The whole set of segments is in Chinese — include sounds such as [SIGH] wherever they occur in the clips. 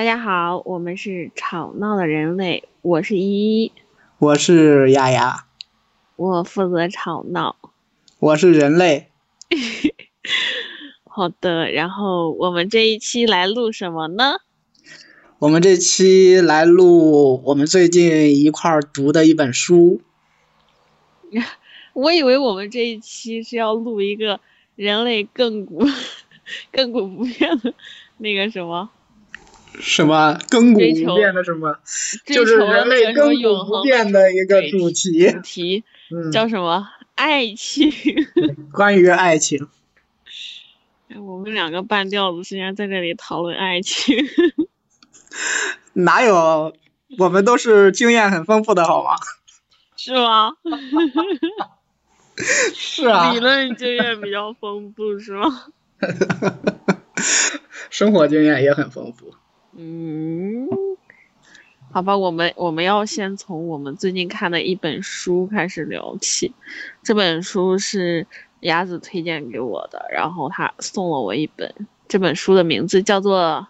大家好，我们是吵闹的人类，我是依依，我是丫丫，我负责吵闹。我是人类。[LAUGHS] 好的，然后我们这一期来录什么呢？我们这期来录我们最近一块儿读的一本书。[LAUGHS] 我以为我们这一期是要录一个人类亘古 [LAUGHS] 亘古不变的那个什么，什么亘古不变的什么？就是人类亘古不变的一个主题主。题嗯，叫什么？爱情。[LAUGHS] 关于爱情。哎我们两个半吊子，竟然在这里讨论爱情。[LAUGHS] 哪有？我们都是经验很丰富的好吗？是吗？是啊理，论经验比较丰富是吗？[LAUGHS] 生活经验也很丰富。嗯，好吧，我们我们要先从我们最近看的一本书开始聊起。这本书是鸭子推荐给我的，然后他送了我一本。这本书的名字叫做……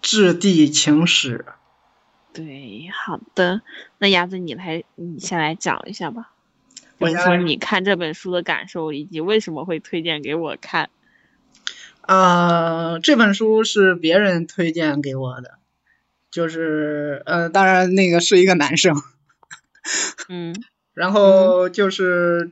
质地情史，对，好的，那鸭子你来，你先来讲一下吧。我先说你看这本书的感受，以及为什么会推荐给我看。呃，这本书是别人推荐给我的，就是呃，当然那个是一个男生，嗯 [LAUGHS] 然后就是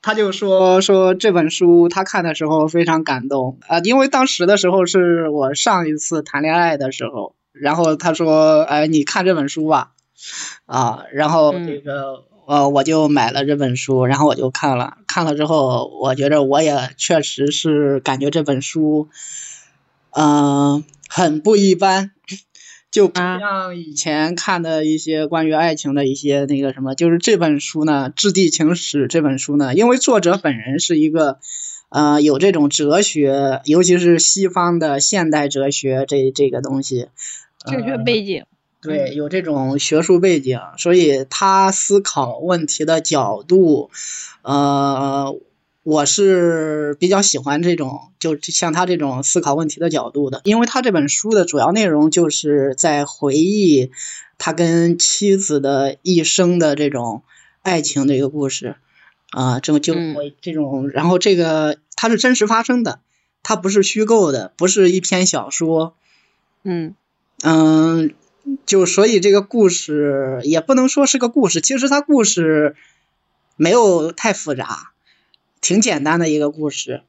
他就说说这本书他看的时候非常感动啊、因为当时的时候是我上一次谈恋爱的时候，然后他说哎你看这本书吧，啊，然后嗯这个。呃，我就买了这本书，然后我就看了，看了之后，我觉着我也确实是感觉这本书，嗯、很不一般，就不啊像以前看的一些关于爱情的一些那个什么，就是这本书呢，《质地情史》这本书呢，因为作者本人是一个，呃，有这种哲学，尤其是西方的现代哲学这这个东西，哲学呃背景。对，有这种学术背景，所以他思考问题的角度，呃，我是比较喜欢这种，就像他这种思考问题的角度的，因为他这本书的主要内容就是在回忆他跟妻子的一生的这种爱情的一个故事，啊、这种就这种，然后这个它是真实发生的，它不是虚构的，不是一篇小说，嗯。嗯，就所以这个故事也不能说是个故事，其实它故事没有太复杂，挺简单的一个故事，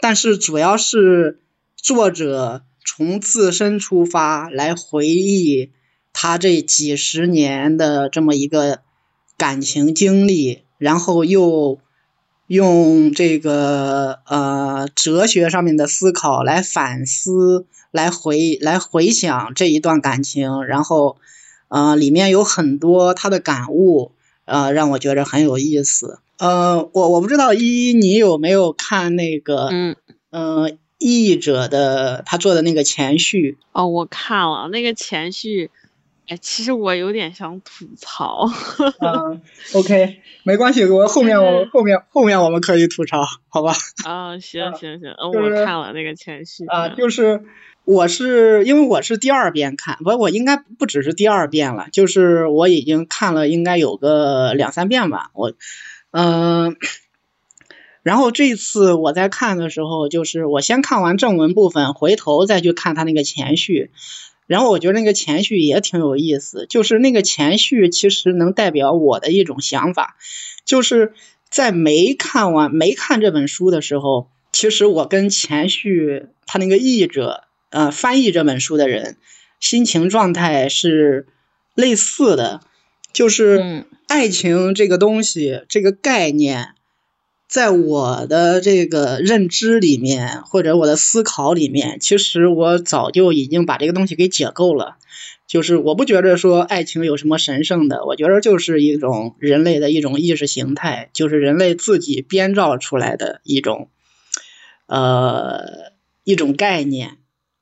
但是主要是作者从自身出发来回忆他这几十年的这么一个感情经历，然后又用这个呃哲学上面的思考来反思。来回来回想这一段感情，然后呃里面有很多他的感悟，呃让我觉得很有意思。呃，我我不知道依依你有没有看那个嗯。呃译者的他做的那个前序？哦，我看了那个前序，哎，其实我有点想吐槽。嗯，OK，没关系，我后面我后面后面我们可以吐槽，好吧？啊，行行行，嗯，就是我看了那个前序。啊，嗯就是我是因为我是第二遍看，不，我应该不只是第二遍了，就是我已经看了应该有个两三遍吧，我，嗯、然后这次我在看的时候，就是我先看完正文部分，回头再去看他那个前序，然后我觉得那个前序也挺有意思，就是那个前序其实能代表我的一种想法，就是在没看完没看这本书的时候，其实我跟前序他那个译者呃翻译这本书的人心情状态是类似的，就是嗯爱情这个东西这个概念。在我的这个认知里面，或者我的思考里面，其实我早就已经把这个东西给解构了。就是我不觉得说爱情有什么神圣的，我觉得就是一种人类的一种意识形态，就是人类自己编造出来的一种，呃，一种概念。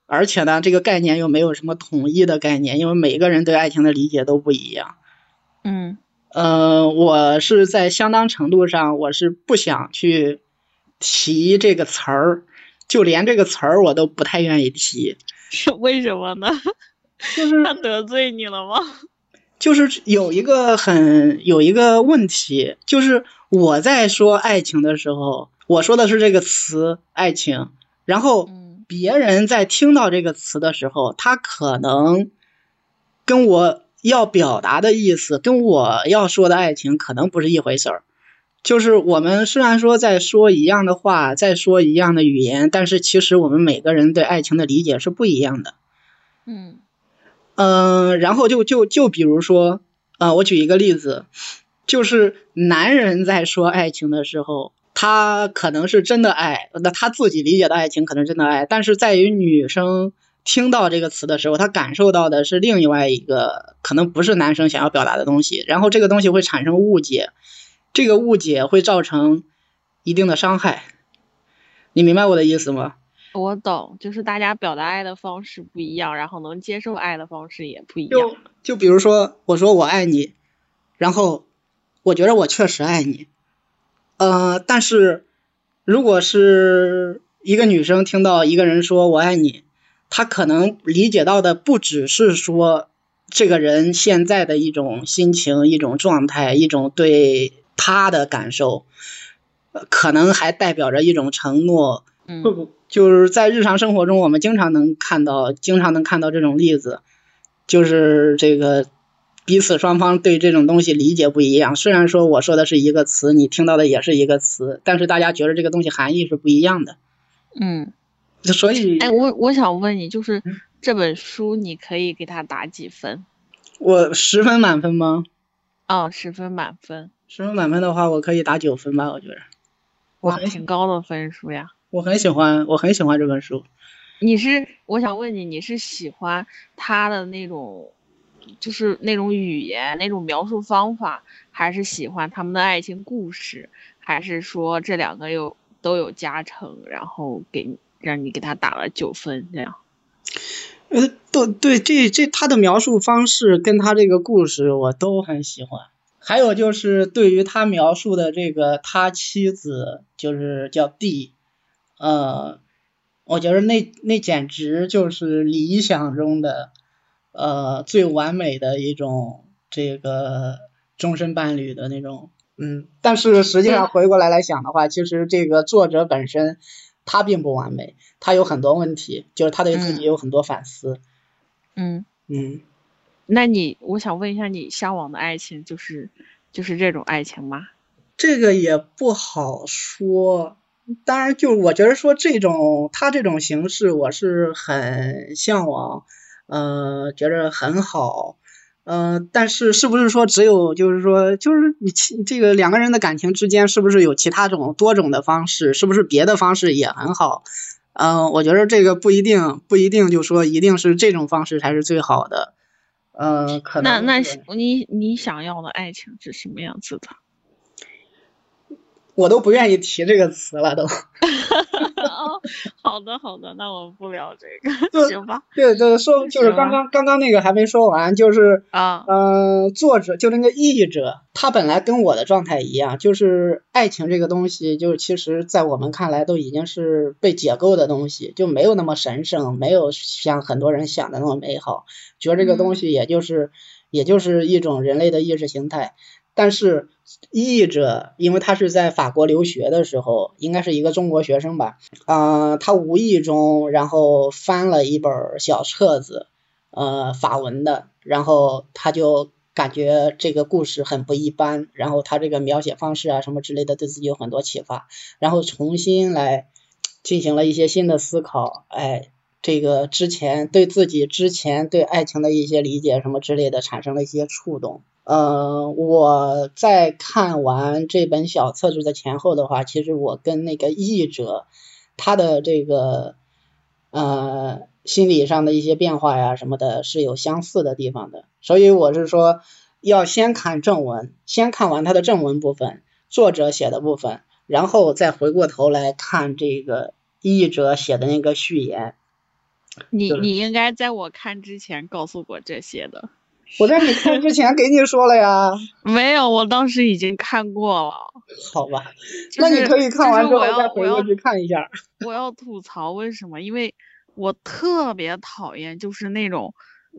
而且呢，这个概念又没有什么统一的概念，因为每个人对爱情的理解都不一样。嗯呃，我是在相当程度上，我是不想去提这个词儿，就连这个词儿我都不太愿意提。[LAUGHS] 为什么呢？[LAUGHS] 就是他得罪你了吗？[LAUGHS] 就是有一个很有一个问题，就是我在说爱情的时候，我说的是这个词爱情，然后嗯别人在听到这个词的时候，他可能跟我要表达的意思，跟我要说的爱情可能不是一回事儿。就是我们虽然说在说一样的话，在说一样的语言，但是其实我们每个人对爱情的理解是不一样的。嗯嗯，然后就就就比如说，呃，我举一个例子，就是男人在说爱情的时候，他可能是真的爱，那他自己理解的爱情可能真的爱，但是在于女生听到这个词的时候，他感受到的是另外一个可能不是男生想要表达的东西，然后这个东西会产生误解，这个误解会造成一定的伤害，你明白我的意思吗？我懂，就是大家表达爱的方式不一样，然后能接受爱的方式也不一样。就就比如说，我说我爱你，然后我觉得我确实爱你，呃，但是如果是一个女生听到一个人说我爱你，她可能理解到的不只是说这个人现在的一种心情、一种状态、一种对他的感受，呃可能还代表着一种承诺，嗯就是在日常生活中，我们经常能看到，经常能看到这种例子，就是这个彼此双方对这种东西理解不一样。虽然说我说的是一个词，你听到的也是一个词，但是大家觉得这个东西含义是不一样的。嗯，[LAUGHS] 所以，哎，我我想问你，就是嗯这本书你可以给它打几分？我十分满分吗？哦，十分满分，十分满分的话，我可以打九分吧。我觉得，我哇，很挺高的分数呀。我很喜欢，我很喜欢这本书。你是，我想问你，你是喜欢他的那种，就是那种语言、那种描述方法，还是喜欢他们的爱情故事，还是说这两个有都有加成，然后给你让你给他打了九分这样？呃，都对，这这他的描述方式跟他这个故事我都很喜欢。还有就是对于他描述的这个他妻子，就是叫 D，呃，我觉得那那简直就是理想中的呃最完美的一种这个终身伴侣的那种，嗯，但是实际上回过来来想的话，其实这个作者本身他并不完美，他有很多问题，就是他对自己嗯有很多反思，嗯，嗯。那你，我想问一下，你向往的爱情就是就是这种爱情吗？这个也不好说，当然，就我觉得说这种他这种形式，我是很向往，呃，觉得很好，呃，但是是不是说只有就是说就是你其这个两个人的感情之间，是不是有其他种多种的方式？是不是别的方式也很好？嗯、我觉得这个不一定，不一定就说一定是这种方式才是最好的，呃，可能那那你你想要的爱情是什么样子的？我都不愿意提这个词了，都。[LAUGHS] 哦，好的好的，那我不聊这个，行吧？对对，说就是刚刚刚刚那个还没说完，就是啊，嗯、作者就那个译者，他本来跟我的状态一样，就是爱情这个东西，就是其实在我们看来都已经是被解构的东西，就没有那么神圣，没有像很多人想的那么美好，觉得这个东西也就是、也就是一种人类的意识形态。但是译者，因为他是在法国留学的时候，应该是一个中国学生吧，呃，他无意中然后翻了一本小册子，呃，法文的，然后他就感觉这个故事很不一般，然后他这个描写方式啊什么之类的对自己有很多启发，然后重新来进行了一些新的思考，哎，这个之前对自己之前对爱情的一些理解什么之类的产生了一些触动。呃，我在看完这本小册子的前后的话，其实我跟那个译者他的这个呃心理上的一些变化呀什么的，是有相似的地方的。所以我是说，要先看正文，先看完他的正文部分，作者写的部分，然后再回过头来看这个译者写的那个序言。你你应该在我看之前告诉我这些的。我在你看之前给你说了呀，[LAUGHS] 没有，我当时已经看过了。好吧，就是那你可以看完之后再回过去看一下。我要吐槽，为什么？因为我特别讨厌就是那种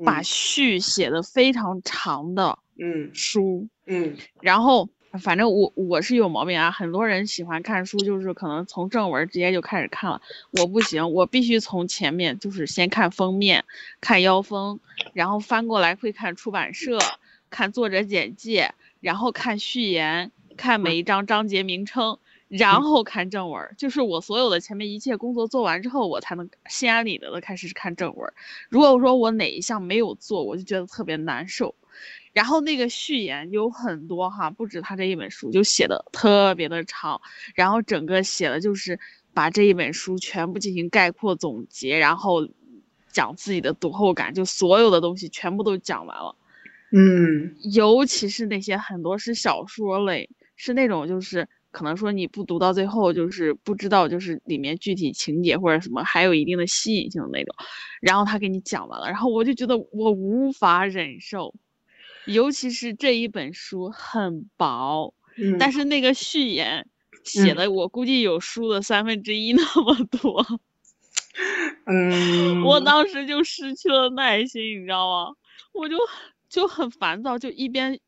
把序写的非常长的嗯书，嗯然后反正我我是有毛病啊，很多人喜欢看书，就是可能从正文直接就开始看了，我不行，我必须从前面就是先看封面，看腰封，然后翻过来会看出版社，看作者简介，然后看序言，看每一章章节名称。然后看正文，就是我所有的前面一切工作做完之后，我才能心安理得的开始看正文。如果说我哪一项没有做，我就觉得特别难受。然后那个序言有很多哈，不止他这一本书就写的特别的长，然后整个写的就是把这一本书全部进行概括总结，然后讲自己的读后感，就所有的东西全部都讲完了。嗯尤其是那些很多是小说类，是那种就是可能说你不读到最后，就是不知道就是里面具体情节或者什么，还有一定的吸引性的那种。然后他给你讲完了，然后我就觉得我无法忍受，尤其是这一本书很薄，嗯，但是那个序言写的我估计有书的三分之一那么多，[LAUGHS] 嗯，我当时就失去了耐心，你知道吗？我就就很烦躁，就一边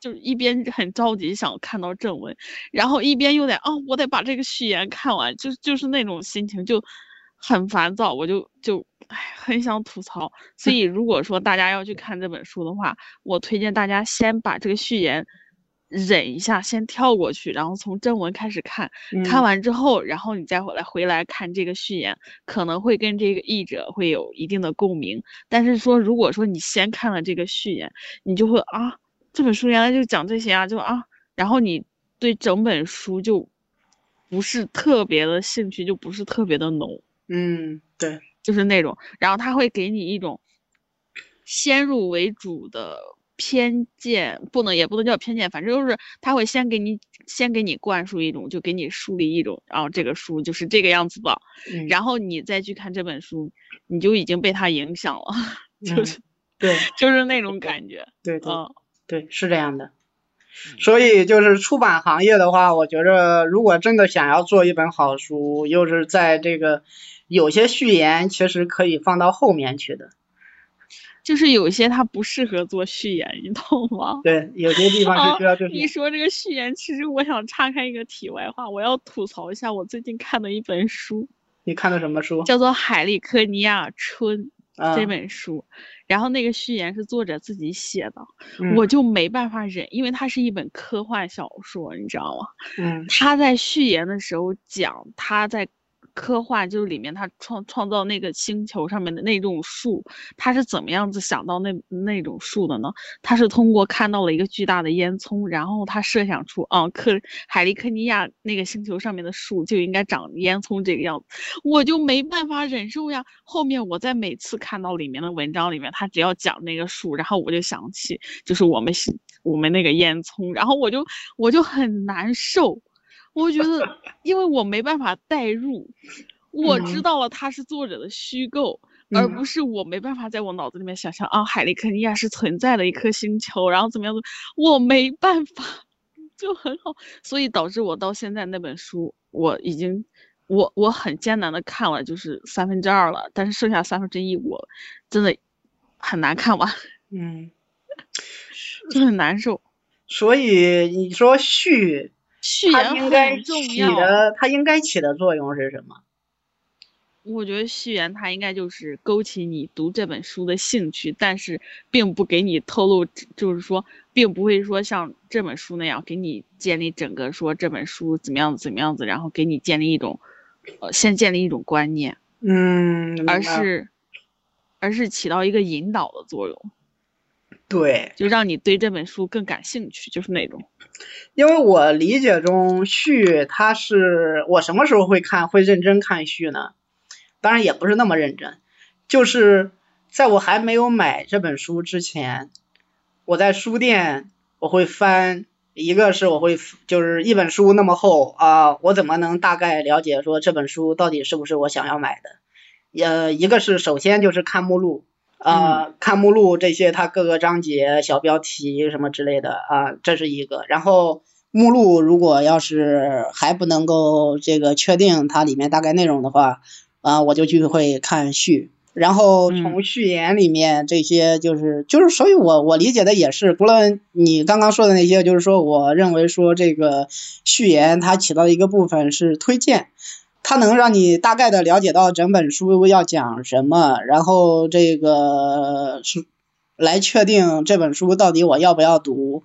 就一边很着急想看到正文，然后一边又得哦，我得把这个序言看完，就就是那种心情就很烦躁，我就就唉很想吐槽。所以如果说大家要去看这本书的话，我推荐大家先把这个序言。忍一下，先跳过去，然后从正文开始看，看嗯。完之后，然后你再回来回来看这个序言，可能会跟这个译者会有一定的共鸣。但是说，如果说你先看了这个序言，你就会啊，这本书原来就讲这些啊，就啊，然后你对整本书就不是特别的兴趣，就不是特别的浓，嗯对，就是那种，然后他会给你一种先入为主的偏见，不能也不能叫偏见，反正就是他会先给你先给你灌输一种，就给你树立一种，然后这个书就是这个样子的，嗯然后你再去看这本书，你就已经被他影响了，就嗯是对就是那种感觉，对对嗯对，是这样的。所以就是出版行业的话，我觉着如果真的想要做一本好书，又是在这个有些序言其实可以放到后面去的。就是有些它不适合做序言，你懂吗？对，有些地方是需要这哦你。说这个序言，其实我想岔开一个题外话，我要吐槽一下我最近看的一本书，你看的什么书？叫做《海利克尼亚春》啊，这本书，然后那个序言是作者自己写的，嗯我就没办法忍，因为它是一本科幻小说，你知道吗？嗯他在序言的时候讲他在科幻，就是里面他创创造那个星球上面的那种树，他是怎么样子想到那那种树的呢？他是通过看到了一个巨大的烟囱，然后他设想出，啊，克海利克尼亚那个星球上面的树就应该长烟囱这个样子，我就没办法忍受呀。后面我在每次看到里面的文章里面，他只要讲那个树，然后我就想起就是我们我们那个烟囱，然后我就我就很难受。我觉得，因为我没办法代入，我知嗯。道了它是作者的虚构，而嗯。不是我没办法在我脑子里面想象啊，海利克尼亚是存在的一颗星球，然后怎么样子，我没办法，[LAUGHS] 就很好，所以导致我到现在那本书，我已经，我我很艰难的看了，就是三分之二了，但是剩下三分之一，我真的很难看完，嗯，[LAUGHS] 就很难受。所以你说序，它序言应该很重起要。的，它应该起的作用是什么？我觉得序言它应该就是勾起你读这本书的兴趣，但是并不给你透露，就是说，并不会说像这本书那样给你建立整个说这本书怎么样怎么样子，然后给你建立一种，呃，先建立一种观念，嗯，而是，而是起到一个引导的作用，对，就让你对这本书更感兴趣，就是那种。因为我理解中序，它是我什么时候会看会认真看序呢？当然也不是那么认真，就是在我还没有买这本书之前，我在书店我会翻，一个是我会就是一本书那么厚啊、我怎么能大概了解说这本书到底是不是我想要买的？呃，一个是首先就是看目录，呃，看目录这些它各个章节、小标题什么之类的啊、这是一个。然后目录如果要是还不能够这个确定它里面大概内容的话，啊、我就去会看序。然后从序言里面这些就是就是，所以我我理解的也是，除了你刚刚说的那些，就是说，我认为说这个序言它起到一个部分是推荐，它能让你大概的了解到整本书要讲什么，然后这个是来确定这本书到底我要不要读。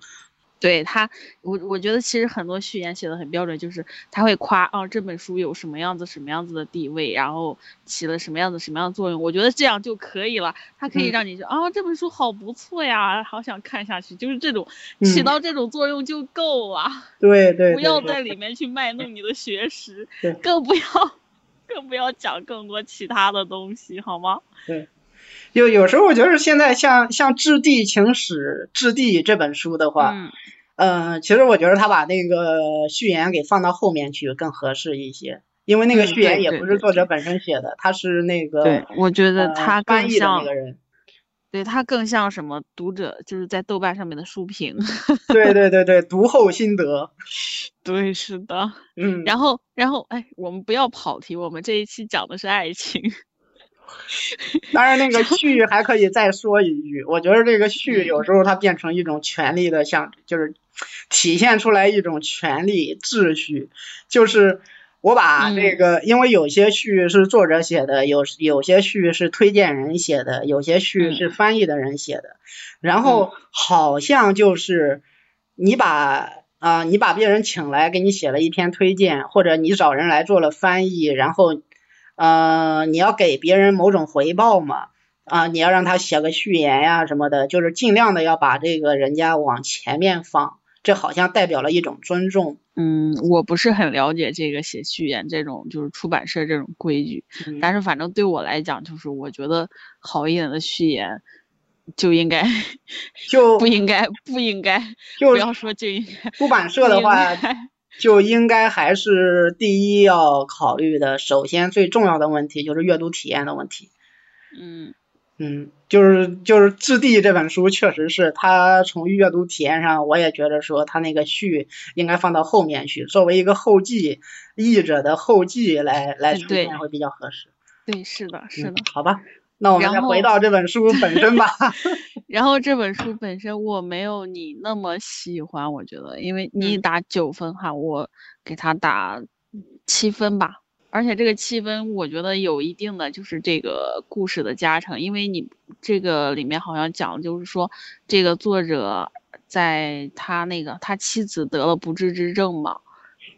对他，我我觉得其实很多序言写的很标准，就是他会夸啊这本书有什么样子什么样子的地位，然后起了什么样子什么样的作用，我觉得这样就可以了。它可以让你说啊这本书好不错呀，好想看下去，就是这种起到这种作用就够了。对对，不要在里面去卖弄你的学识，更不要更不要讲更多其他的东西，好吗？对。有有时候我觉得现在像像《质地情史》《质地》这本书的话，嗯，其实我觉得他把那个序言给放到后面去更合适一些，因为那个序言也不是作者本身写的，他是那个对，我觉得他翻译的那个人，对他更像什么读者，就是在豆瓣上面的书评。[LAUGHS] 对对对对，读后心得。对，是的。嗯。然后然后哎，我们不要跑题，我们这一期讲的是爱情。当然，那个序还可以再说一句，我觉得这个序有时候它变成一种权力的象，就是体现出来一种权力秩序。就是我把这个，因为有些序是作者写的，有有些序是推荐人写的，有些序是翻译的人写的，然后好像就是你把啊，你把别人请来给你写了一篇推荐，或者你找人来做了翻译，然后。呃，你要给别人某种回报嘛？啊，你要让他写个序言呀什么的，就是尽量的要把这个人家往前面放，这好像代表了一种尊重。嗯，我不是很了解这个写序言这种就是出版社这种规矩，但是反正对我来讲，就是我觉得好一点的序言就应该就不应该不应该，不要说就应该出版社的话。就应该还是第一要考虑的，首先最重要的问题就是阅读体验的问题。嗯嗯，就是就是《质地》这本书确实是它从阅读体验上，我也觉得说它那个序应该放到后面去，作为一个后记，译者的后记来来出现会比较合适。对，是的，是的。好吧。那我们再回到这本书本身吧。[LAUGHS] 然后这本书本身我没有你那么喜欢，我觉得，因为你打九分哈，我给他打七分吧。而且这个七分我觉得有一定的就是这个故事的加成，因为你这个里面好像讲就是说这个作者在他那个他妻子得了不治之症嘛。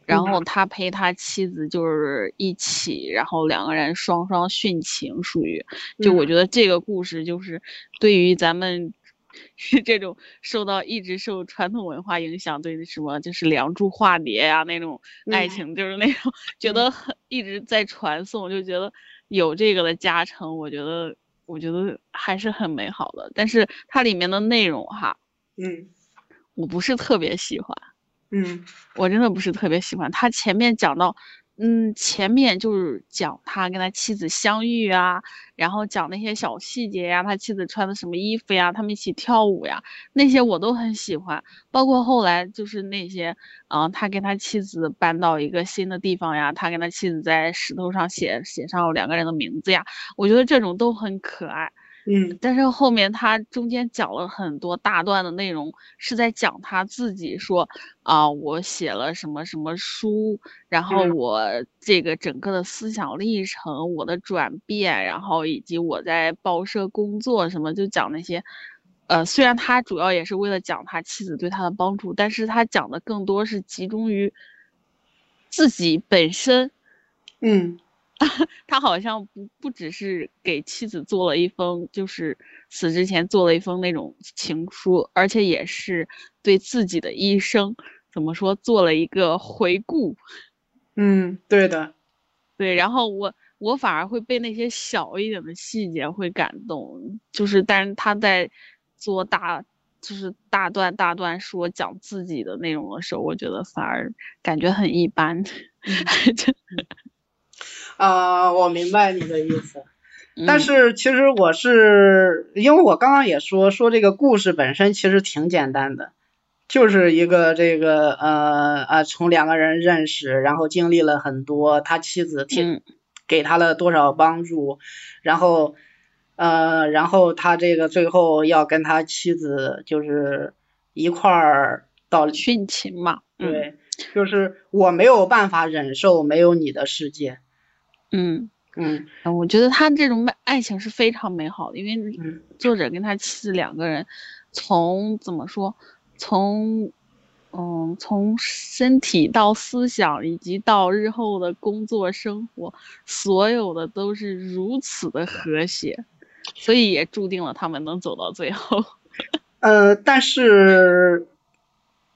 然后他陪他妻子就是一起，然后两个人双双殉情，属于就我觉得这个故事就是对于咱们 [LAUGHS] 这种受到一直受传统文化影响，对什么就是梁祝化蝶呀那种爱情，就是那种觉得很一直在传颂，就觉得有这个的加成，我觉得我觉得还是很美好的。但是它里面的内容哈，嗯，我不是特别喜欢。嗯，我真的不是特别喜欢他前面讲到，嗯，前面就是讲他跟他妻子相遇啊，然后讲那些小细节呀，他妻子穿的什么衣服呀，他们一起跳舞呀，那些我都很喜欢。包括后来就是那些，嗯，他跟他妻子搬到一个新的地方呀，他跟他妻子在石头上写写上两个人的名字呀，我觉得这种都很可爱。嗯，但是后面他中间讲了很多大段的内容，是在讲他自己说啊，我写了什么什么书，然后我这个整个的思想历程，我的转变，然后以及我在报社工作什么，就讲那些。呃，虽然他主要也是为了讲他妻子对他的帮助，但是他讲的更多是集中于自己本身。嗯。[LAUGHS] 他好像不不只是给妻子做了一封，就是死之前做了一封那种情书，而且也是对自己的一生怎么说做了一个回顾。嗯，对的，对。然后我我反而会被那些小一点的细节会感动，就是但是他在做大就是大段大段说讲自己的内容的时候，我觉得反而感觉很一般。[LAUGHS] 啊，我明白你的意思，但是其实我是因为我刚刚也说说这个故事本身其实挺简单的，就是一个这个呃呃从两个人认识，然后经历了很多，他妻子挺给他了多少帮助，然后呃，然后他这个最后要跟他妻子就是一块儿到殉情嘛，对，就是我没有办法忍受没有你的世界。嗯。嗯。我觉得他这种爱情是非常美好的，因为嗯。作者跟他妻子两个人从怎么说，从嗯从身体到思想以及到日后的工作生活，所有的都是如此的和谐，所以也注定了他们能走到最后。[LAUGHS] 呃，但是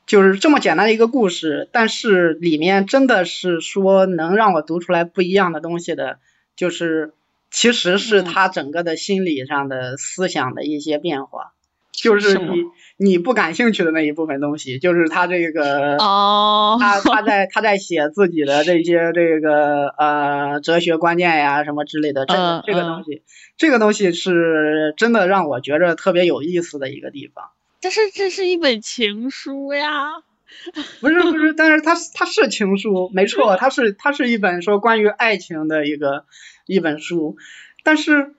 就是这么简单的一个故事，但是里面真的是说能让我读出来不一样的东西的，就是其实是嗯他整个的心理上的思想的一些变化，就是你你不感兴趣的那一部分东西，就是他这个。哦，他 [LAUGHS] 他在他在写自己的这些这个呃哲学观念呀什么之类的，这这个东西，这个东西是真的让我觉着特别有意思的一个地方。但是这是一本情书呀。不是不是，但是它它是情书，没错，它是它是一本说关于爱情的一个一本书，但是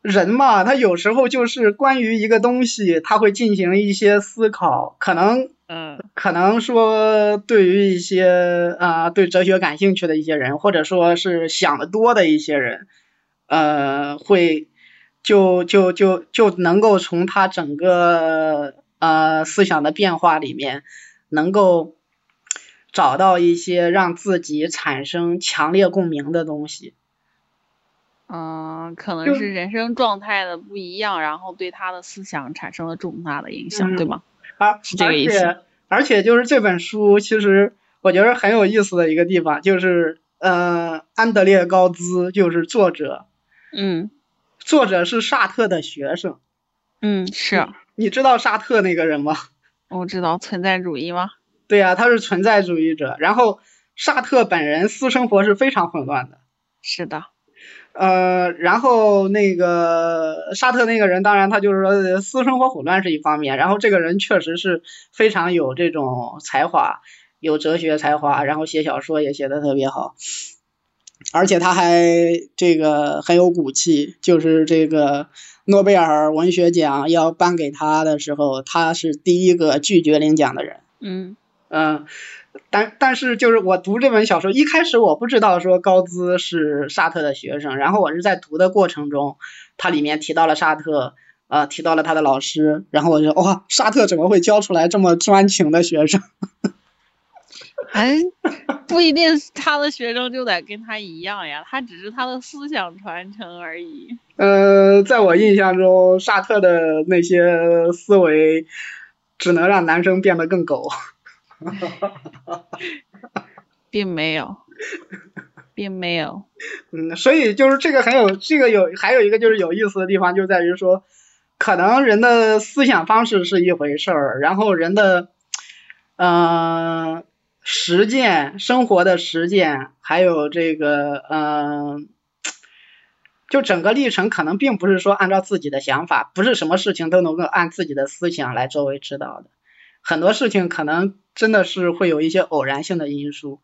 人嘛，他有时候就是关于一个东西，他会进行一些思考，可能嗯可能说对于一些啊、对哲学感兴趣的一些人，或者说是想的多的一些人，呃，会就就就就能够从他整个呃思想的变化里面，能够找到一些让自己产生强烈共鸣的东西。嗯，可能是人生状态的不一样，然后对他的思想产生了重大的影响，嗯对吗？啊是这个意思而且就是这本书，其实我觉得很有意思的一个地方，就是呃，安德烈高兹就是作者，嗯作者是沙特的学生。嗯，是你知道沙特那个人吗？我知道存在主义吗？对呀、他是存在主义者。然后沙特本人私生活是非常混乱的。是的，呃，然后那个沙特那个人，当然他就是说呃私生活混乱是一方面，然后这个人确实是非常有这种才华，有哲学才华，然后写小说也写的特别好，而且他还这个很有骨气，就是这个诺贝尔文学奖要颁给他的时候，他是第一个拒绝领奖的人。嗯嗯，但但是就是我读这本小说，一开始我不知道说高兹是沙特的学生，然后我是在读的过程中，他里面提到了沙特，呃，提到了他的老师，然后我就哇，沙特怎么会教出来这么专情的学生？哎，不一定他的学生就得跟他一样呀，他只是他的思想传承而已。呃，在我印象中，沙特的那些思维只能让男生变得更狗。[LAUGHS] 并没有，并没有。嗯，所以就是这个很有这个有还有一个就是有意思的地方就在于说，可能人的思想方式是一回事儿，然后人的嗯、呃实践生活的实践，还有这个嗯、呃就整个历程可能并不是说按照自己的想法，不是什么事情都能够按自己的思想来作为指导的，很多事情可能真的是会有一些偶然性的因素。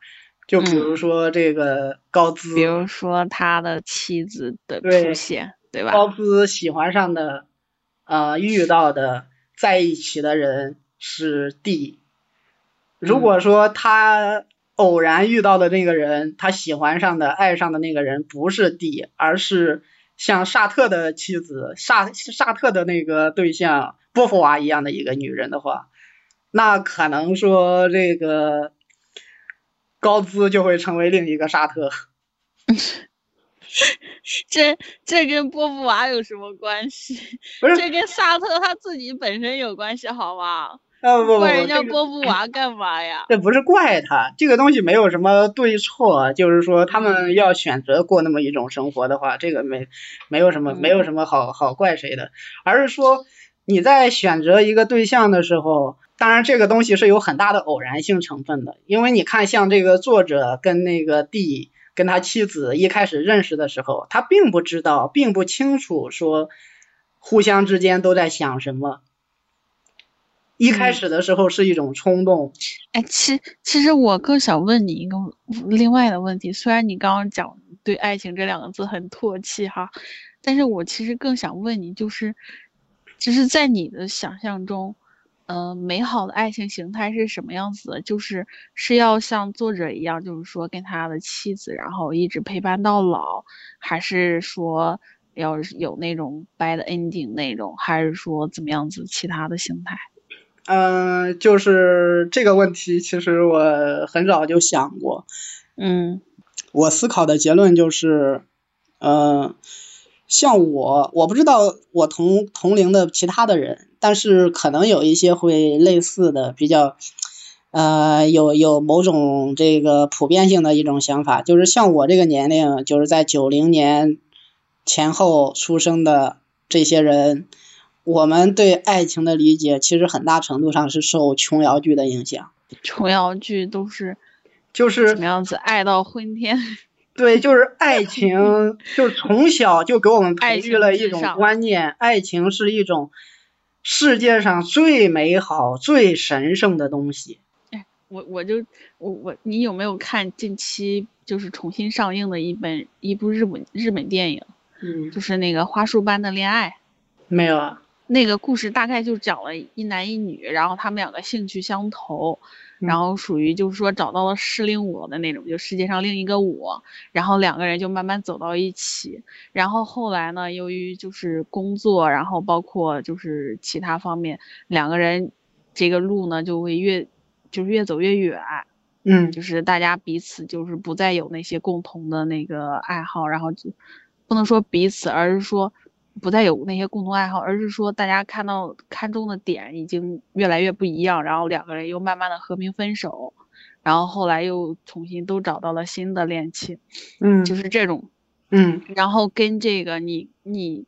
就比如说这个高兹，比如说他的妻子的出现，对吧？高兹喜欢上的，呃，遇到的，在一起的人是 D。如果说他偶然遇到的那个人，他喜欢上的、爱上的那个人不是 D，而是像沙特的妻子、沙沙特的那个对象波伏娃一样的一个女人的话，那可能说这个高兹就会成为另一个沙特。[LAUGHS] 这这跟波伏娃有什么关系？不是这跟沙特他自己本身有关系，好吗？呃，[LAUGHS] 不不不，怪人家这个波伏娃干嘛呀？这不是怪他，这个东西没有什么对错，就是说他们要选择过那么一种生活的话，这个没没有什么没有什么好好怪谁的，而是说你在选择一个对象的时候，当然这个东西是有很大的偶然性成分的，因为你看像这个作者跟那个 D 跟他妻子一开始认识的时候，他并不知道，并不清楚说互相之间都在想什么。一开嗯始的时候是一种冲动，哎，其其实我更想问你一个另外的问题，虽然你刚刚讲对爱情这两个字很唾弃哈，但是我其实更想问你，就是，就是在你的想象中，呃，美好的爱情形态是什么样子的？就是是要像作者一样，就是说跟他的妻子，然后一直陪伴到老，还是说要有那种 bad ending 那种，还是说怎么样子其他的形态？嗯，就是这个问题，其实我很早就想过。嗯，我思考的结论就是，嗯，像我，我不知道我同同龄的其他的人，但是可能有一些会类似的，比较，呃，有有某种这个普遍性的一种想法，就是像我这个年龄，就是在九零年前后出生的这些人。我们对爱情的理解，其实很大程度上是受琼瑶剧的影响。琼瑶剧都是，就是什么样子，爱到昏天。[LAUGHS] 对，就是爱情，就是从小就给我们培育了一种观念，爱情是一种世界上最美好、最神圣的东西。哎，我我就我我，你有没有看近期就是重新上映的一本一部日本日本电影？嗯，就是那个《花束般的恋爱》。没有啊。那个故事大概就讲了一男一女，然后他们两个兴趣相投，然后属于就是说找到了适龄我的那种，就世界上另一个我，然后两个人就慢慢走到一起。然后后来呢，由于就是工作，然后包括就是其他方面，两个人这个路呢就会越就是越走越远。嗯，就是大家彼此就是不再有那些共同的那个爱好，然后就不能说彼此，而是说。不再有那些共同爱好，而是说大家看到看中的点已经越来越不一样，然后两个人又慢慢的和平分手，然后后来又重新都找到了新的恋情，嗯，就是这种，嗯，然后跟这个你你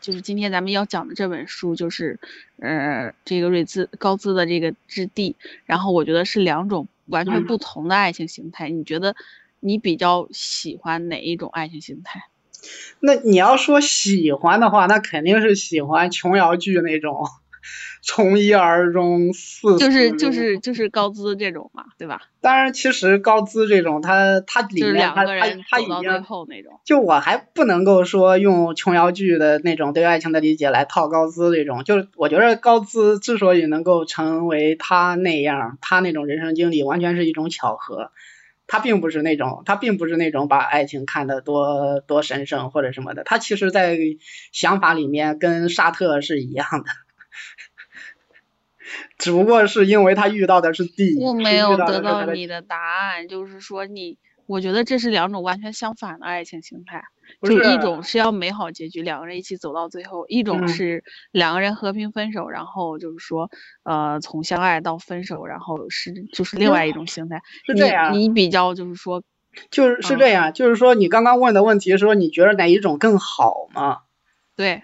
就是今天咱们要讲的这本书就是呃这个瑞兹高兹的这个质地，然后我觉得是两种完全不同的爱情形态，你觉得你比较喜欢哪一种爱情形态？那你要说喜欢的话，那肯定是喜欢琼瑶剧那种从一而终四就是就是就是高姿这种嘛，对吧？当然，其实高姿这种，他他里面他他他已经就我还不能够说用琼瑶剧的那种对爱情的理解来套高姿这种，就是我觉得高姿之所以能够成为他那样，他那种人生经历，完全是一种巧合。他并不是那种，他并不是那种把爱情看得多多神圣或者什么的。他其实，在想法里面跟沙特是一样的，只不过是因为他遇到的是地。我没有得到你的答案，就是说你，我觉得这是两种完全相反的爱情形态。就一种是要美好结局，两个人一起走到最后；一种是两个人和平分手，然后就是说，呃，从相爱到分手，然后是就是另外一种形态。是这样。你比较就是说，就是是这样，就是说你刚刚问的问题，说你觉得哪一种更好吗？对。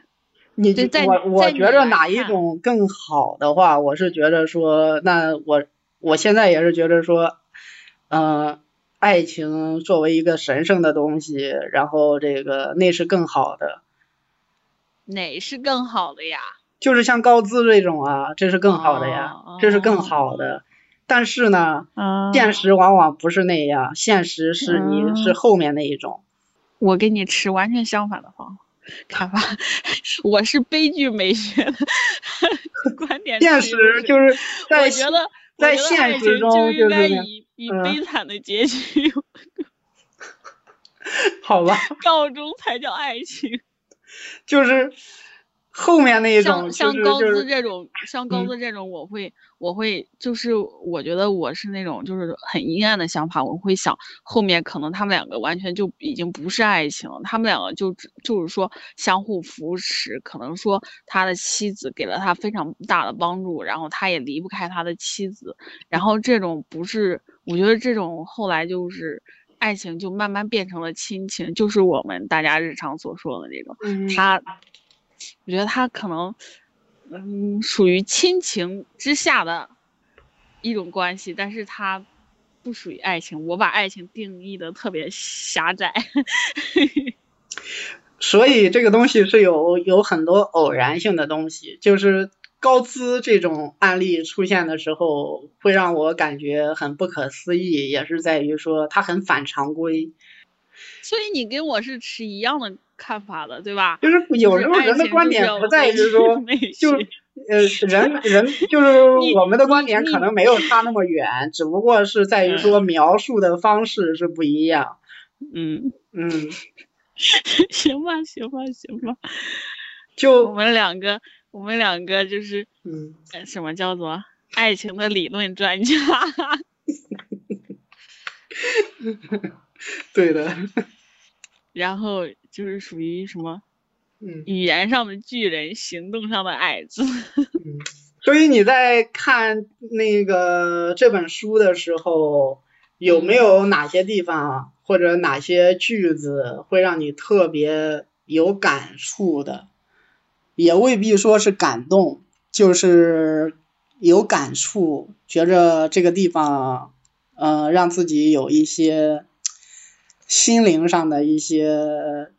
你我我觉得哪一种更好的话，我是觉得说，那我我现在也是觉得说，嗯。爱情作为一个神圣的东西，然后这个那是更好的。哪是更好的呀？就是像高姿这种啊，这是更好的呀，这是更好的。但是呢，现实往往不是那样，现实是你是后面那一种。我跟你持完全相反的方看法，我是悲剧美学的 [LAUGHS] 观点。现实就是在我觉得在现实中就是以以悲惨的结局，[LAUGHS] 好吧，[LAUGHS] 告终才叫爱情，[LAUGHS] 就是。后面那一种，像像高姿这种，像高姿这种，我会我会就是我觉得我是那种就是很阴暗的想法，我会想后面可能他们两个完全就已经不是爱情了，他们两个就就是说相互扶持，可能说他的妻子给了他非常大的帮助，然后他也离不开他的妻子，然后这种不是，我觉得这种后来就是爱情就慢慢变成了亲情，就是我们大家日常所说的那种，他。我觉得他可能，嗯，属于亲情之下的一种关系，但是他不属于爱情。我把爱情定义的特别狭窄，[LAUGHS] 所以这个东西是有有很多偶然性的东西。就是高姿这种案例出现的时候，会让我感觉很不可思议，也是在于说他很反常规。所以你跟我是持一样的看法的，对吧？就是有时候人的观点不在于说，就呃人人就是 [LAUGHS] 我们的观点可能没有差那么远，只不过是在于说描述的方式是不一样。嗯嗯，[LAUGHS] 行吧，行吧，行吧。[LAUGHS] 就我们两个，我们两个就是嗯，什么叫做爱情的理论专家？[LAUGHS] 对的。[LAUGHS] 然后就是属于什么？嗯，语言上的巨人，行动上的矮子。[LAUGHS] 嗯，所以你在看那个这本书的时候，有没有哪些地方或者哪些句子会让你特别有感触的？也未必说是感动，就是有感触，觉着这个地方，呃，让自己有一些心灵上的一些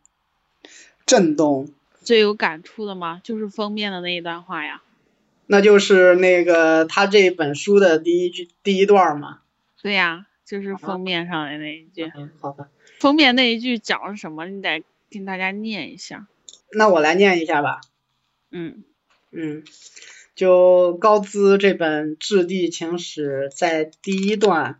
震动。最有感触的吗？就是封面的那一段话呀。那就是那个他这本书的第一句第一段嘛。对呀，就是封面上的那一句。嗯，好的。封面那一句讲什么？你得跟大家念一下。那我来念一下吧。嗯嗯，就高兹这本《质地情史》在第一段，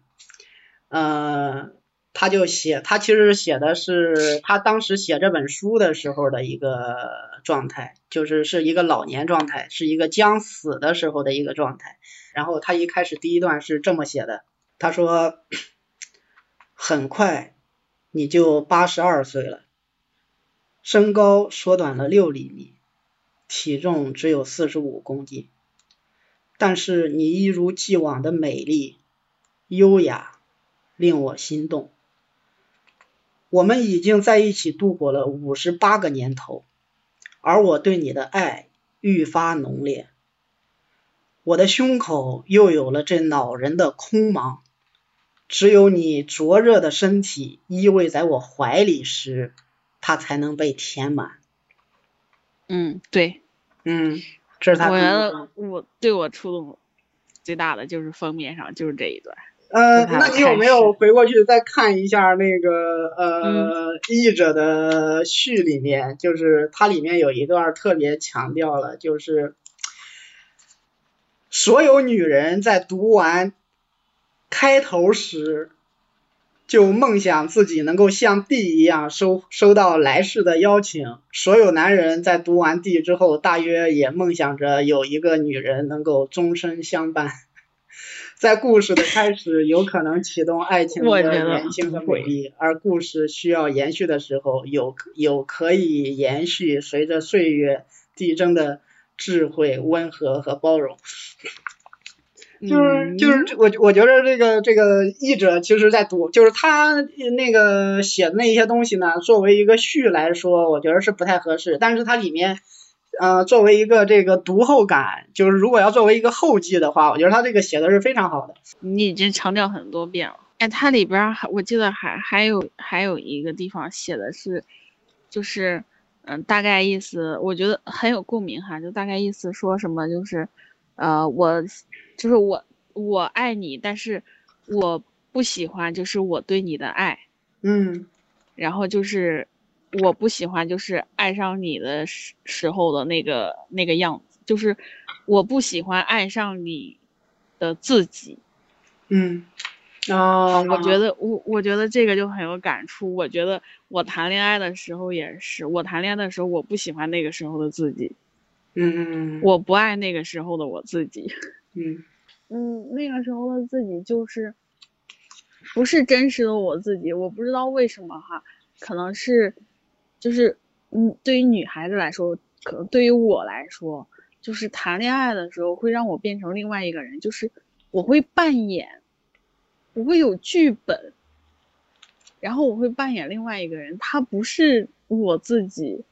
呃，他就写，他其实写的是他当时写这本书的时候的一个状态，就是是一个老年状态，是一个将死的时候的一个状态。然后他一开始第一段是这么写的，他说：“很快你就八十二岁了，身高缩短了六厘米。”体重只有四十五公斤，但是你一如既往的美丽、优雅，令我心动。我们已经在一起度过了五十八个年头，而我对你的爱愈发浓烈。我的胸口又有了这恼人的空茫，只有你灼热的身体依偎在我怀里时，它才能被填满。嗯，对，嗯，这是他。我觉得我对我触动最大的就是封面上就是这一段。呃，那你有没有回过去再看一下那个呃译者的序里面，就是它里面有一段特别强调了，就是所有女人在读完开头时。就梦想自己能够像地一样收收到来世的邀请。所有男人在读完地之后，大约也梦想着有一个女人能够终身相伴。在故事的开始，有可能启动爱情的年轻和美丽，而故事需要延续的时候，有有可以延续随着岁月递增的智慧、温和和包容。就是就是我我觉得这个这个译者其实在读，就是他那个写的那一些东西呢，作为一个序来说，我觉得是不太合适。但是它里面，呃，作为一个这个读后感，就是如果要作为一个后记的话，我觉得他这个写的是非常好的。你已经强调很多遍了。哎，它里边还我记得还还有还有一个地方写的是，就是嗯，大概意思我觉得很有共鸣哈，就大概意思说什么就是。呃，我就是我，我爱你，但是我不喜欢，就是我对你的爱，嗯，然后就是我不喜欢，就是爱上你的时时候的那个那个样子，就是我不喜欢爱上你的自己，嗯，啊，我觉得我我觉得这个就很有感触，我觉得我谈恋爱的时候也是，我谈恋爱的时候我不喜欢那个时候的自己。嗯，我不爱那个时候的我自己。[LAUGHS] 嗯嗯，那个时候的自己就是不是真实的我自己。我不知道为什么哈，可能是就是嗯，对于女孩子来说，可能对于我来说，就是谈恋爱的时候会让我变成另外一个人，就是我会扮演，我会有剧本，然后我会扮演另外一个人，他不是我自己。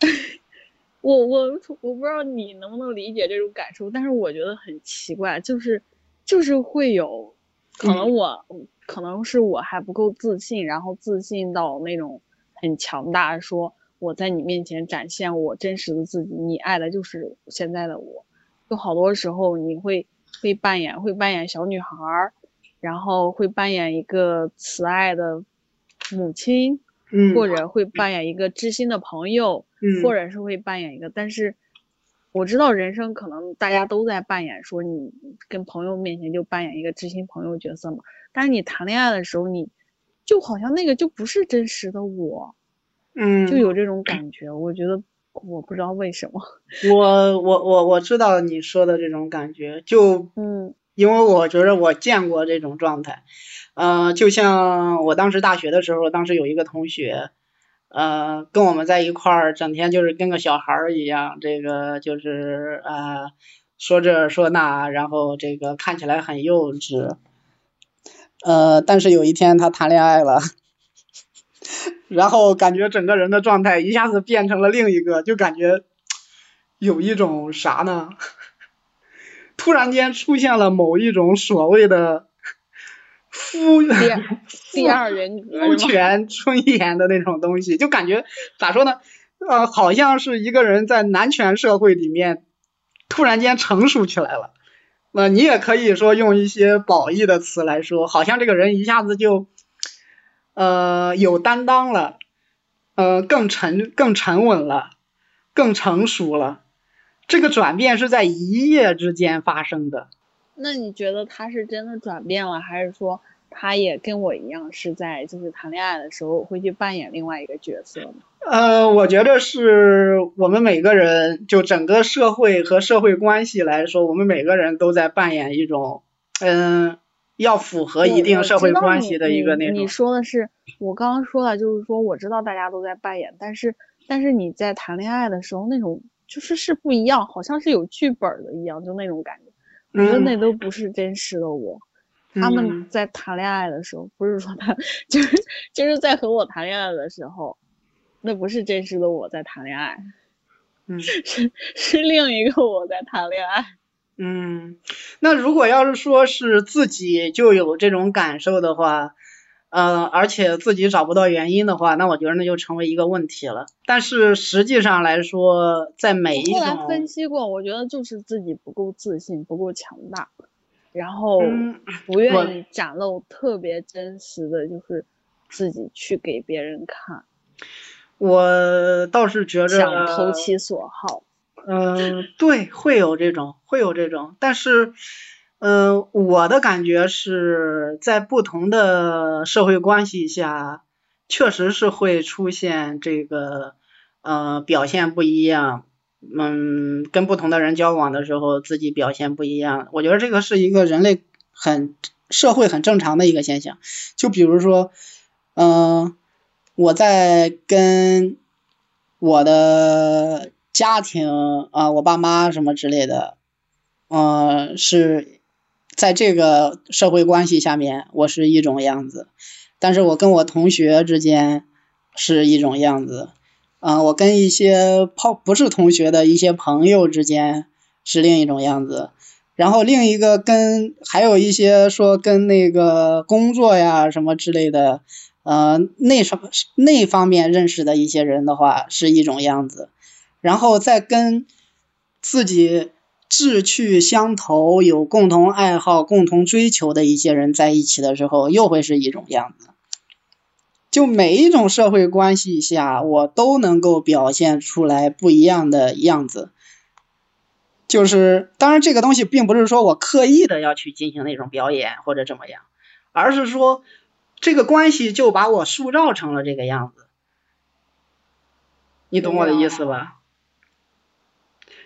[LAUGHS] 我我我不知道你能不能理解这种感受，但是我觉得很奇怪，就是就是会有可能我可能是我还不够自信，然后自信到那种很强大，说我在你面前展现我真实的自己，你爱的就是现在的我。就好多时候你会会扮演会扮演小女孩，然后会扮演一个慈爱的母亲，嗯，或者会扮演一个知心的朋友，嗯或者是会扮演一个，但是我知道人生可能大家都在扮演，说你跟朋友面前就扮演一个知心朋友角色嘛，但是你谈恋爱的时候，你就好像那个就不是真实的我，嗯，就有这种感觉，我觉得我不知道为什么，我我我我知道你说的这种感觉，就嗯。因为我觉得我见过这种状态，呃，就像我当时大学的时候，当时有一个同学，呃，跟我们在一块儿，整天就是跟个小孩儿一样，这个就是呃说这说那，然后这个看起来很幼稚，呃，但是有一天他谈恋爱了。[LAUGHS] 然后感觉整个人的状态一下子变成了另一个，就感觉有一种啥呢？突然间出现了某一种所谓的夫第二第二人格肤是吧？浅尊严的那种东西，就感觉咋说呢？呃，好像是一个人在男权社会里面突然间成熟起来了。那、你也可以说用一些褒义的词来说，好像这个人一下子就呃有担当了，呃更沉更沉稳了，更成熟了。这个转变是在一夜之间发生的。那你觉得他是真的转变了，还是说他也跟我一样是在就是谈恋爱的时候会去扮演另外一个角色呢？呃，我觉得是我们每个人，就整个社会和社会关系来说，我们每个人都在扮演一种，嗯，要符合一定社会关系的一个那你。你种。说的是，我刚刚说了，就是说我知道大家都在扮演，但是但是你在谈恋爱的时候那种就是是不一样，好像是有剧本的一样，就那种感觉。我觉得嗯那都不是真实的我。他们嗯在谈恋爱的时候，不是说他 [LAUGHS] 就是就是在和我谈恋爱的时候，那不是真实的我在谈恋爱，嗯 [LAUGHS] 是是另一个我在谈恋爱。嗯，那如果要是说是自己就有这种感受的话，呃，而且自己找不到原因的话，那我觉得那就成为一个问题了。但是实际上来说，在每一种后来分析过，我觉得就是自己不够自信，不够强大，然后嗯不愿意展露特别真实的就是自己去给别人看，我倒是觉着想投其所好。嗯，对，会有这种，会有这种，但是，嗯、我的感觉是在不同的社会关系下，确实是会出现这个，呃，表现不一样，嗯，跟不同的人交往的时候，自己表现不一样，我觉得这个是一个人类很社会很正常的一个现象，就比如说，嗯、我在跟我的家庭啊、我爸妈什么之类的，呃，是在这个社会关系下面，我是一种样子，但是我跟我同学之间是一种样子，啊、我跟一些朋不是同学的一些朋友之间是另一种样子，然后另一个跟还有一些说跟那个工作呀什么之类的，呃，那什么那方面认识的一些人的话是一种样子，然后再跟自己志趣相投、有共同爱好、共同追求的一些人在一起的时候，又会是一种样子。就每一种社会关系下，我都能够表现出来不一样的样子。就是，当然这个东西并不是说我刻意的要去进行那种表演或者怎么样，而是说这个关系就把我塑造成了这个样子。你懂我的意思吧？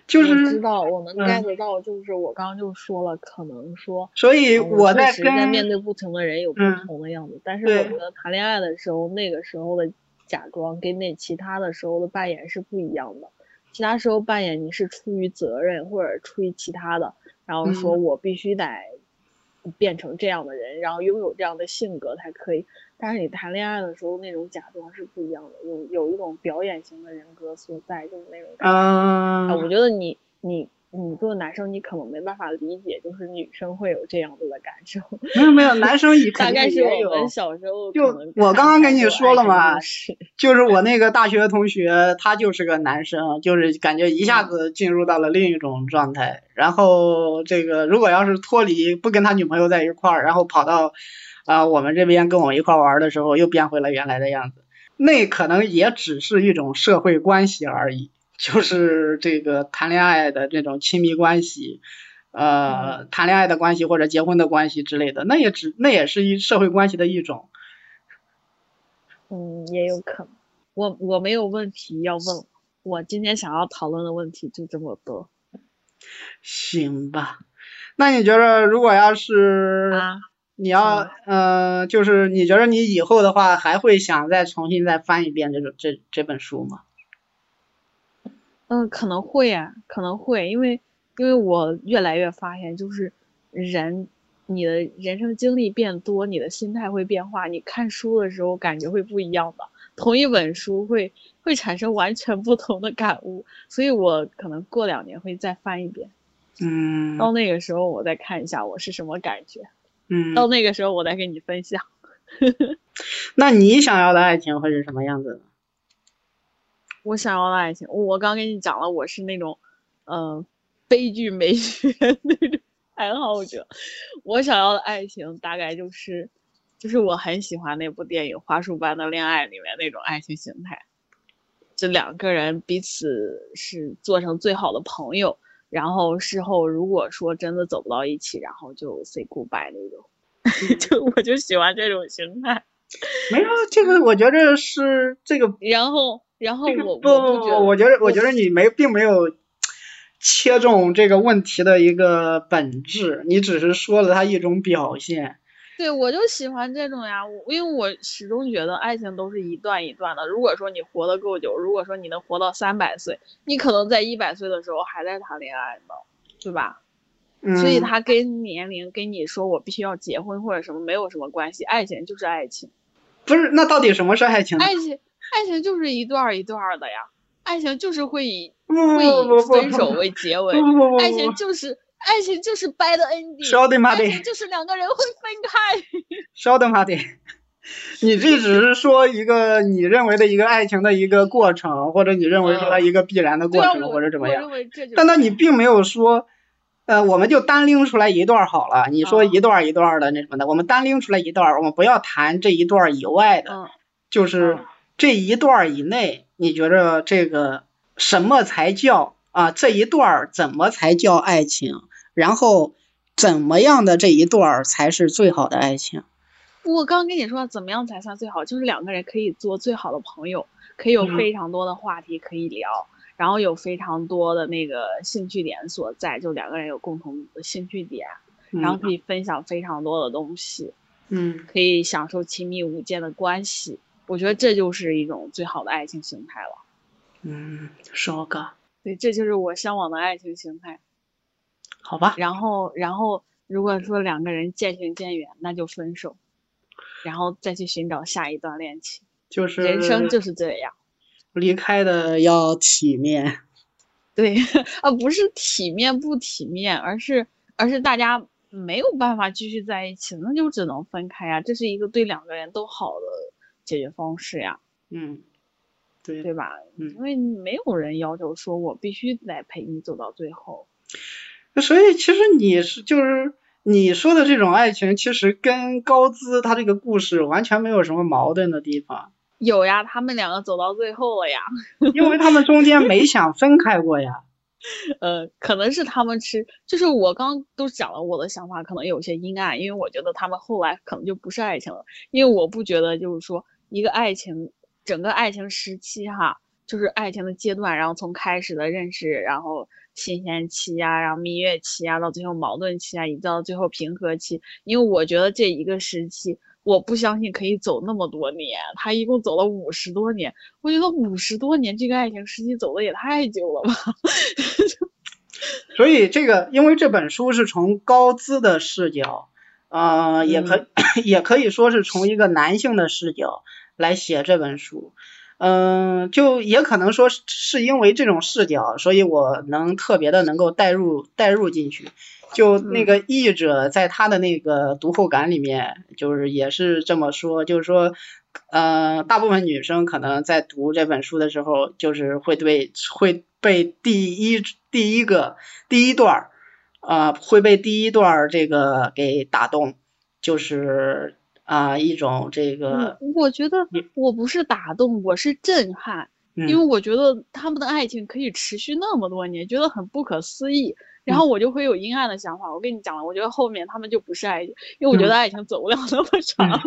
就是知，道，我能嗯 get 到，就是我刚刚就说了，可能说所以呃我在确实在跟面对不同的人有不嗯同的样子，但是我觉得谈恋爱的时候，那个时候的假装跟那其他的时候的扮演是不一样的。其他时候扮演你是出于责任或者出于其他的，然后说嗯我必须得变成这样的人，然后拥有这样的性格才可以。但是你谈恋爱的时候那种假装是不一样的，有有一种表演型的人格所在，就是那种感觉。啊，我嗯觉得你你你作为男生，你可能没办法理解，就是女生会有这样子的感受。[LAUGHS] 没有没有，男生也 [LAUGHS] 大概是。我们小时候就我刚刚跟你说了嘛就是我 [LAUGHS] 那个大学同学，他就是个男生，就是感觉一下子进入到了另一种状态。然后这个如果要是脱离不跟他女朋友在一块儿，然后跑到啊、我们这边跟我们一块儿玩的时候，又变回了原来的样子。那可能也只是一种社会关系而已，就是这个谈恋爱的这种亲密关系，呃，谈恋爱的关系或者结婚的关系之类的，那也只那也是一社会关系的一种。嗯，也有可能。我我没有问题要问，我今天想要讨论的问题就这么多行吧，那你觉得如果要是啊。你要呃，就是你觉得你以后的话还会想再重新再翻一遍这种这这本书吗？嗯，可能会呀、可能会，因为因为我越来越发现，就是人你的人生经历变多，你的心态会变化，你看书的时候感觉会不一样的。同一本书会会产生完全不同的感悟，所以我可能过两年会再翻一遍，嗯到那个时候我再看一下我是什么感觉，嗯，到那个时候我再跟你分享。[LAUGHS] 那你想要的爱情会是什么样子的？我想要的爱情，我刚跟你讲了，我是那种，嗯、悲剧美学那种爱好者。我想要的爱情大概就是，就是我很喜欢那部电影《花束般的恋爱》里面那种爱情形态，就两个人彼此是做成最好的朋友，然后事后如果说真的走不到一起，然后就 say goodbye 那种。[LAUGHS] 就我就喜欢这种形态，没有，这个我觉得是这个然后然后我这个不我不觉得，我觉得我觉得你没并没有切中这个问题的一个本质，你只是说了它一种表现。对，我就喜欢这种呀，我因为我始终觉得爱情都是一段一段的。如果说你活得够久，如果说你能活到三百岁，你可能在一百岁的时候还在谈恋爱呢，对吧？嗯，所以他跟年龄跟你说我必须要结婚或者什么没有什么关系，爱情就是爱情，不是，那到底什么是爱情？爱情爱情就是一段儿一段儿的呀，爱情就是会以会以分手为结尾爱情，就是爱情就是 bad ending，就是两个人会分开。[LAUGHS] 稍等马得，你这只是说一个你认为的一个爱情的一个过程，或者你认为说它一个必然的过程，或者怎么样。但那你并没有说，呃，我们就单拎出来一段儿好了。你说啊一段儿一段儿的那什么的，我们单拎出来一段儿，我们不要谈这一段儿以外的，嗯。就是嗯这一段儿以内，你觉着这个什么才叫啊？这一段儿怎么才叫爱情？然后怎么样的这一段儿才是最好的爱情？我刚跟你说怎么样才算最好，就是两个人可以做最好的朋友，可以有嗯非常多的话题可以聊，然后有非常多的那个兴趣点所在，就两个人有共同的兴趣点，然后嗯可以分享非常多的东西，嗯可以享受亲密无间的关系。我觉得这就是一种最好的爱情形态了。嗯，说个对，这就是我向往的爱情形态。好吧？然后，然后如果说两个人渐行渐远，那就分手，然后再去寻找下一段恋情。就是人生就是这样。离开的要体面。对，[LAUGHS] 啊，不是体面不体面，而是而是大家没有办法继续在一起，那就只能分开呀。这是一个对两个人都好的解决方式呀，嗯，对对吧？嗯因为没有人要求说我必须得陪你走到最后。所以其实你是就是你说的这种爱情，其实跟高姿他这个故事完全没有什么矛盾的地方，有呀，他们两个走到最后了呀。[LAUGHS] 因为他们中间没想分开过呀。[LAUGHS] 呃，可能是他们吃，就是我刚都讲了我的想法，可能有些阴暗，因为我觉得他们后来可能就不是爱情了，因为我不觉得就是说一个爱情，整个爱情时期哈，就是爱情的阶段，然后从开始的认识，然后新鲜期呀、然后蜜月期啊，到最后矛盾期啊，一直到最后平和期，因为我觉得这一个时期。我不相信可以走那么多年，他一共走了五十多年，我觉得五十多年这个爱情时期走的也太久了吧。所以这个，因为这本书是从高姿的视角，呃，也可、[COUGHS] 也可以说是从一个男性的视角来写这本书，嗯，就也可能说是是因为这种视角，所以我能特别的能够带入带入进去。就那个译者在他的那个读后感里面，就是也是这么说，就是说，呃，大部分女生可能在读这本书的时候，就是会对会被第一第一个第一段儿，啊，会被第一段儿这个给打动，就是啊一种这个。我觉得我不是打动，我是震撼，因为我觉得他们的爱情可以持续那么多年，觉得很不可思议。然后我就会有阴暗的想法。我跟你讲了，我觉得后面他们就不是爱情，因为我觉得爱情走不了那么长。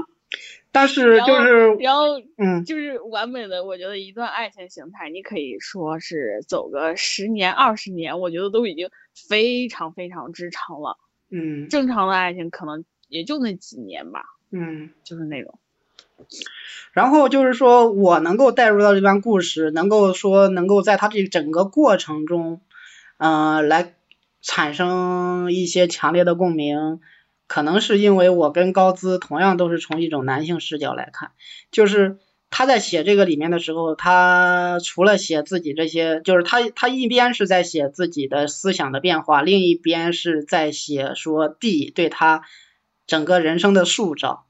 但是就是，然后，嗯，就是完美的，我觉得一段爱情形态，你可以说是走个十年、二十年，我觉得都已经非常非常之长了。嗯，正常的爱情可能也就那几年吧。嗯，就是那种。然后就是说我能够带入到这段故事，能够说能够在他这整个过程中，嗯，来。产生一些强烈的共鸣，可能是因为我跟高姿同样都是从一种男性视角来看，就是他在写这个里面的时候，他除了写自己这些，就是他他一边是在写自己的思想的变化，另一边是在写说地对他整个人生的塑造。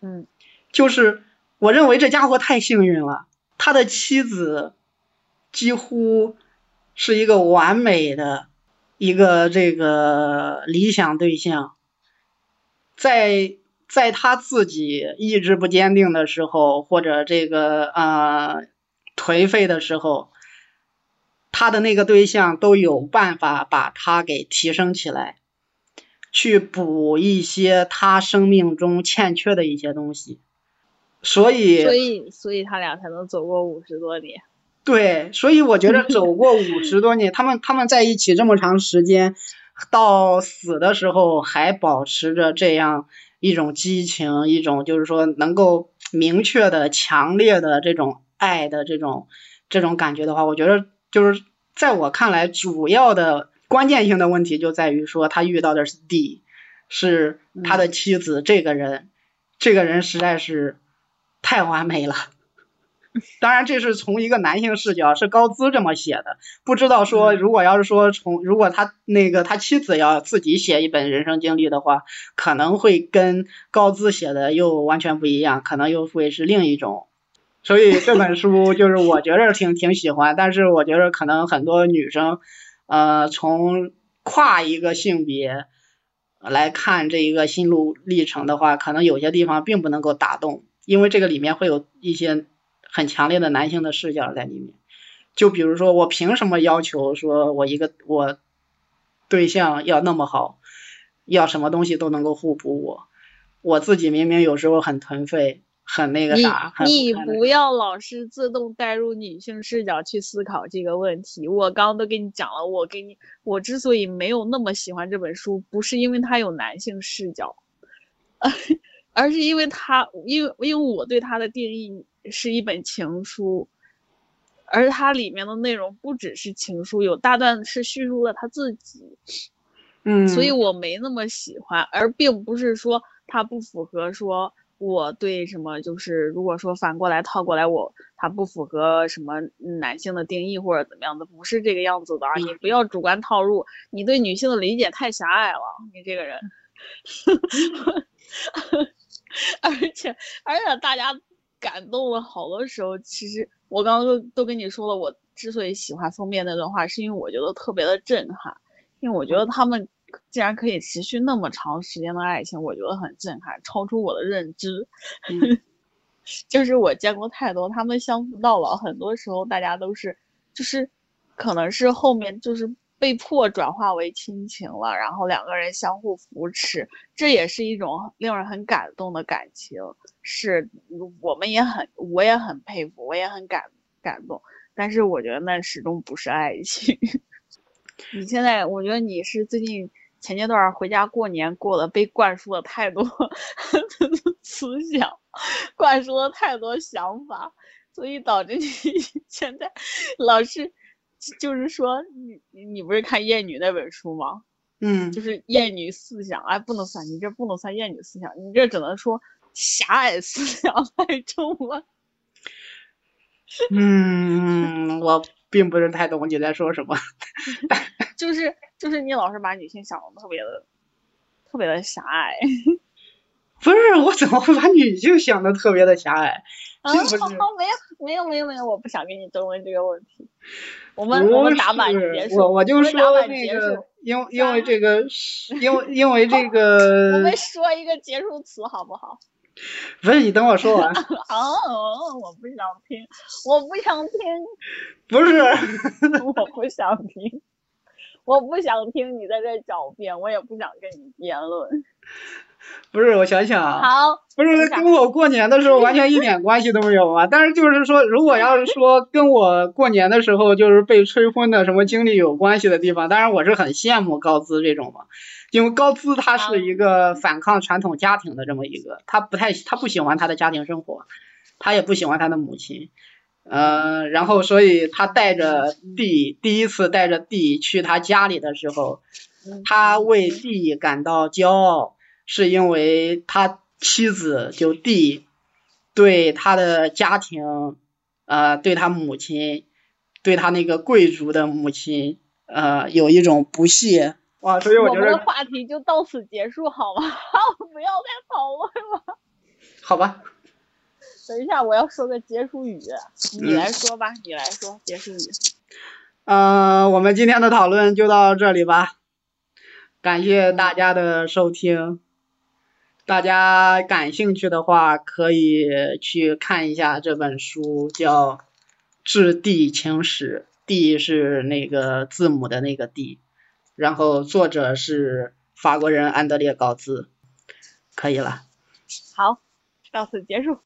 嗯，就是我认为这家伙太幸运了，他的妻子几乎是一个完美的。一个这个理想对象，在在他自己意志不坚定的时候，或者这个呃颓废的时候，他的那个对象都有办法把他给提升起来，去补一些他生命中欠缺的一些东西，所以所以所以他俩才能走过五十多年。对，所以我觉得走过五十多年，[LAUGHS] 他们他们在一起这么长时间，到死的时候还保持着这样一种激情，一种就是说能够明确的、强烈的这种爱的这种这种感觉的话，我觉得就是在我看来，主要的关键性的问题就在于说他遇到的是 D，是他的妻子这个人，这个人实在是太完美了。[LAUGHS] 当然，这是从一个男性视角，是高姿这么写的。不知道说，如果要是说从，如果他那个他妻子要自己写一本人生经历的话，可能会跟高姿写的又完全不一样，可能又会是另一种。所以这本书就是我觉得挺挺喜欢，但是我觉得可能很多女生，呃，从跨一个性别来看这一个心路历程的话，可能有些地方并不能够打动，因为这个里面会有一些。很强烈的男性的视角在里面，就比如说，我凭什么要求说我一个我对象要那么好，要什么东西都能够互补我，我自己明明有时候很颓废，很那个啥。你你不要老是自动带入女性视角去思考这个问题。我刚刚都跟你讲了，我给你，我之所以没有那么喜欢这本书，不是因为它有男性视角，[LAUGHS] 而是因为它，因为因为我对它的定义。是一本情书，而它里面的内容不只是情书，有大段是叙述了他自己，嗯，所以我没那么喜欢，而并不是说它不符合说我对什么，就是如果说反过来套过来，我他不符合什么男性的定义或者怎么样的，不是这个样子的啊，你不要主观套入，你对女性的理解太狭隘了，你这个人，[LAUGHS] 而且而且大家。感动了，好多时候，其实我刚刚都都跟你说了，我之所以喜欢封面那段话，是因为我觉得特别的震撼，因为我觉得他们竟然可以持续那么长时间的爱情，我觉得很震撼，超出我的认知。[LAUGHS] 就是我见过太多他们相夫到老，很多时候大家都是，就是可能是后面就是。被迫转化为亲情了，然后两个人相互扶持，这也是一种令人很感动的感情。是我们也很，我也很佩服，我也很感感动。但是我觉得那始终不是爱情。你现在，我觉得你是最近前阶段回家过年过的，被灌输了太多 [LAUGHS] 思想，灌输了太多想法，所以导致你 [LAUGHS] 现在老是。就是说，你你不是看《厌女》那本书吗？嗯，就是厌女思想，哎，不能算，你这不能算厌女思想，你这只能说狭隘思想太重了。嗯，我并不是太懂你在说什么。[LAUGHS] 就是就是你老是把女性想的特别的特别的狭隘。[LAUGHS] 不是，我怎么会把女性想的特别的狭隘？[LAUGHS] 啊，没有没有没有没有，我不想跟你争论这个问题。我们我们打板结束，我我就说板结那个束，因因为这个，因为因为这个我，们说一个结束词好不好？不是你等我说完，[LAUGHS] 哦，我不想听，我不想听，不是，[LAUGHS] 我不想听，我不想听你在这狡辩，我也不想跟你辩论。[LAUGHS] 不是，我想想啊，好，不是跟我过年的时候完全一点关系都没有啊。但是就是说，如果要是说跟我过年的时候就是被催婚的什么经历有关系的地方，当然我是很羡慕高姿这种嘛，因为高姿她是一个反抗传统家庭的这么一个，她不太她不喜欢她的家庭生活，她也不喜欢她的母亲。呃，然后所以他带着弟第一次带着弟去他家里的时候，嗯他为弟感到骄傲，是因为他妻子就弟对他的家庭，呃，对他母亲，对他那个贵族的母亲，呃，有一种不屑。哇，所以我觉我们的得，话题就到此结束好吗？[LAUGHS] 不要再讨论了。好吧，等一下，我要说个结束语，你嗯来说吧，你来说结束语。呃，我们今天的讨论就到这里吧，感谢大家的收听。大家感兴趣的话，可以去看一下这本书，叫《致地情史》，地是那个字母的那个地，然后作者是法国人安德烈高兹。可以了。好，到此结束。